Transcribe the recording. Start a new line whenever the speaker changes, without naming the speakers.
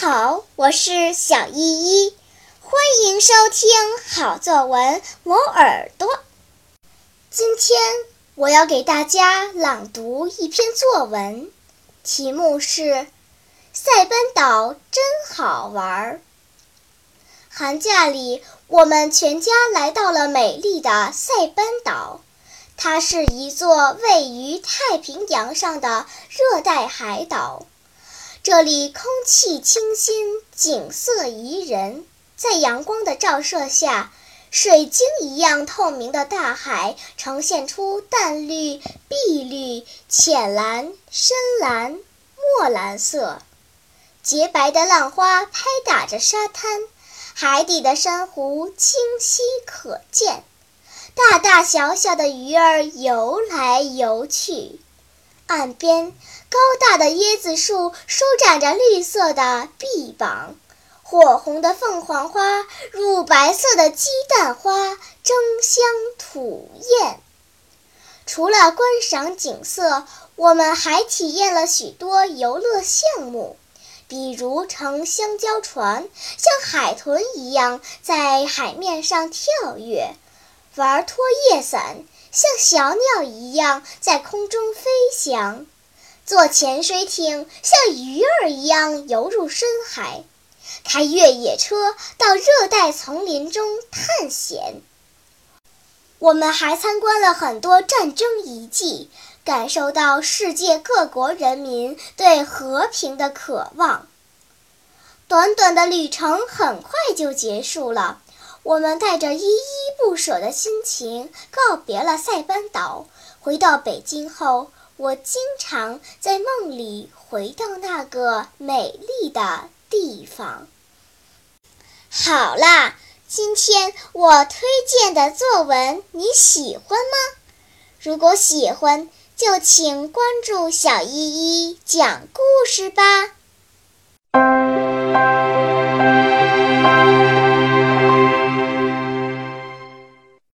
好，我是小依依，欢迎收听好作文磨耳朵。今天我要给大家朗读一篇作文，题目是《塞班岛真好玩》。寒假里，我们全家来到了美丽的塞班岛，它是一座位于太平洋上的热带海岛。这里空气清新，景色宜人，在阳光的照射下，水晶一样透明的大海呈现出淡绿、碧绿、浅蓝、深蓝、墨蓝色。洁白的浪花拍打着沙滩，海底的珊瑚清晰可见，大大小小的鱼儿游来游去。岸边，高大的椰子树舒展着绿色的臂膀，火红的凤凰花、乳白色的鸡蛋花争相吐艳。除了观赏景色，我们还体验了许多游乐项目，比如乘香蕉船，像海豚一样在海面上跳跃；玩拖曳伞。像小鸟一样在空中飞翔，坐潜水艇像鱼儿一样游入深海，开越野车到热带丛林中探险。我们还参观了很多战争遗迹，感受到世界各国人民对和平的渴望。短短的旅程很快就结束了。我们带着依依不舍的心情告别了塞班岛。回到北京后，我经常在梦里回到那个美丽的地方。好啦，今天我推荐的作文你喜欢吗？如果喜欢，就请关注小依依讲故事吧。